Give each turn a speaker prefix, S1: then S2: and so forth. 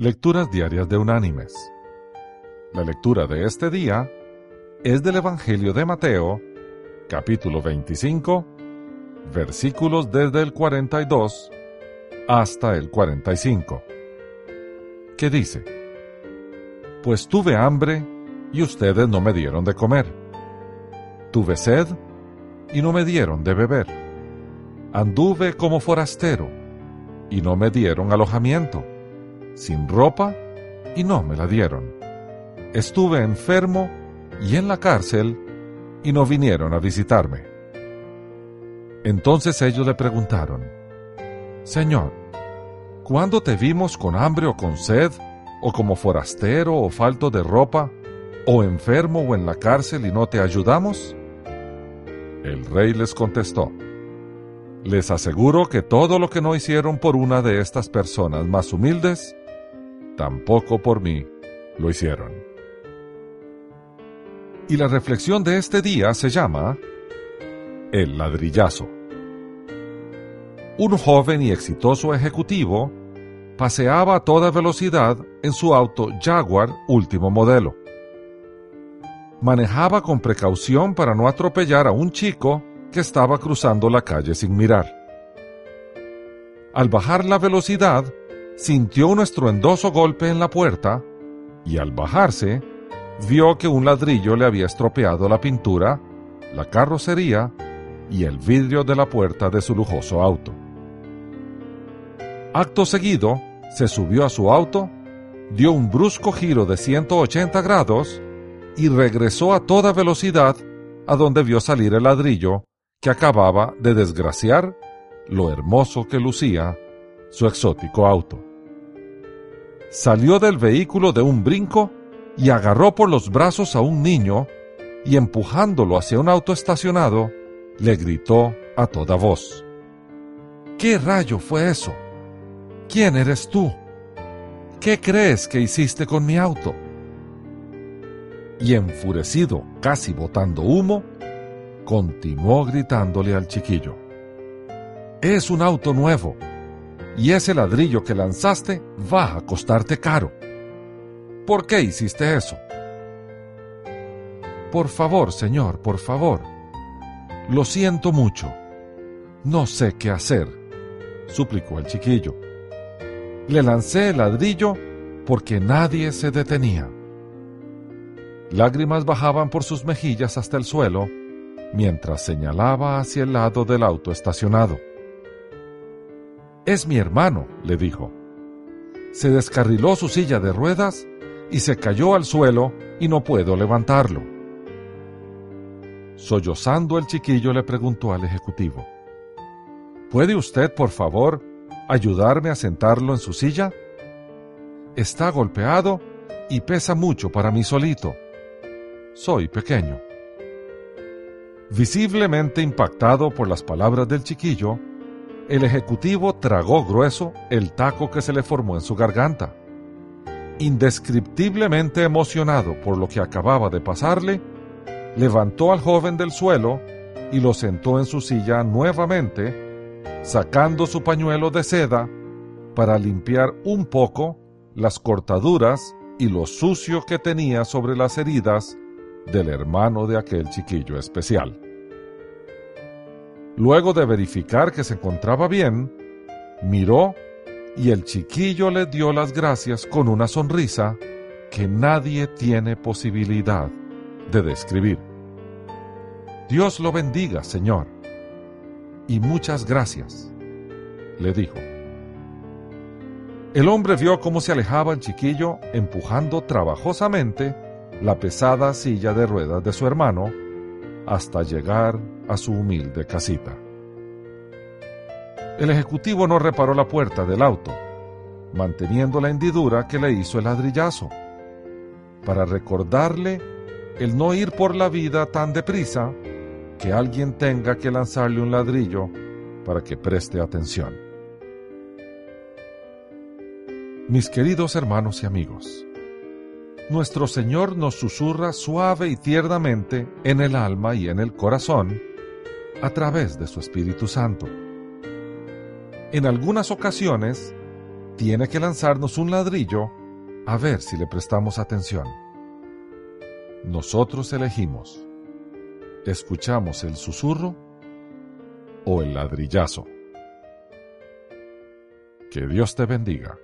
S1: Lecturas Diarias de Unánimes. La lectura de este día es del Evangelio de Mateo, capítulo 25, versículos desde el 42 hasta el 45, que dice, Pues tuve hambre y ustedes no me dieron de comer. Tuve sed y no me dieron de beber. Anduve como forastero y no me dieron alojamiento sin ropa y no me la dieron. Estuve enfermo y en la cárcel y no vinieron a visitarme. Entonces ellos le preguntaron, Señor, ¿cuándo te vimos con hambre o con sed, o como forastero o falto de ropa, o enfermo o en la cárcel y no te ayudamos? El rey les contestó, Les aseguro que todo lo que no hicieron por una de estas personas más humildes, tampoco por mí lo hicieron. Y la reflexión de este día se llama El ladrillazo. Un joven y exitoso ejecutivo paseaba a toda velocidad en su auto Jaguar último modelo. Manejaba con precaución para no atropellar a un chico que estaba cruzando la calle sin mirar. Al bajar la velocidad, sintió un estruendoso golpe en la puerta y al bajarse vio que un ladrillo le había estropeado la pintura, la carrocería y el vidrio de la puerta de su lujoso auto. Acto seguido, se subió a su auto, dio un brusco giro de 180 grados y regresó a toda velocidad a donde vio salir el ladrillo que acababa de desgraciar lo hermoso que lucía su exótico auto salió del vehículo de un brinco y agarró por los brazos a un niño y empujándolo hacia un auto estacionado, le gritó a toda voz. ¿Qué rayo fue eso? ¿Quién eres tú? ¿Qué crees que hiciste con mi auto? Y enfurecido, casi botando humo, continuó gritándole al chiquillo. Es un auto nuevo y ese ladrillo que lanzaste va a costarte caro. ¿Por qué hiciste eso? Por favor, señor, por favor. Lo siento mucho. No sé qué hacer, suplicó el chiquillo. Le lancé el ladrillo porque nadie se detenía. Lágrimas bajaban por sus mejillas hasta el suelo mientras señalaba hacia el lado del auto estacionado. Es mi hermano, le dijo. Se descarriló su silla de ruedas y se cayó al suelo y no puedo levantarlo. Sollozando el chiquillo le preguntó al ejecutivo, ¿Puede usted, por favor, ayudarme a sentarlo en su silla? Está golpeado y pesa mucho para mí solito. Soy pequeño. Visiblemente impactado por las palabras del chiquillo, el ejecutivo tragó grueso el taco que se le formó en su garganta. Indescriptiblemente emocionado por lo que acababa de pasarle, levantó al joven del suelo y lo sentó en su silla nuevamente, sacando su pañuelo de seda para limpiar un poco las cortaduras y lo sucio que tenía sobre las heridas del hermano de aquel chiquillo especial. Luego de verificar que se encontraba bien, miró y el chiquillo le dio las gracias con una sonrisa que nadie tiene posibilidad de describir. Dios lo bendiga, Señor. Y muchas gracias, le dijo. El hombre vio cómo se alejaba el chiquillo empujando trabajosamente la pesada silla de ruedas de su hermano hasta llegar a su humilde casita. El ejecutivo no reparó la puerta del auto, manteniendo la hendidura que le hizo el ladrillazo, para recordarle el no ir por la vida tan deprisa que alguien tenga que lanzarle un ladrillo para que preste atención. Mis queridos hermanos y amigos, nuestro Señor nos susurra suave y tiernamente en el alma y en el corazón a través de su Espíritu Santo. En algunas ocasiones, tiene que lanzarnos un ladrillo a ver si le prestamos atención. Nosotros elegimos. ¿Escuchamos el susurro o el ladrillazo? Que Dios te bendiga.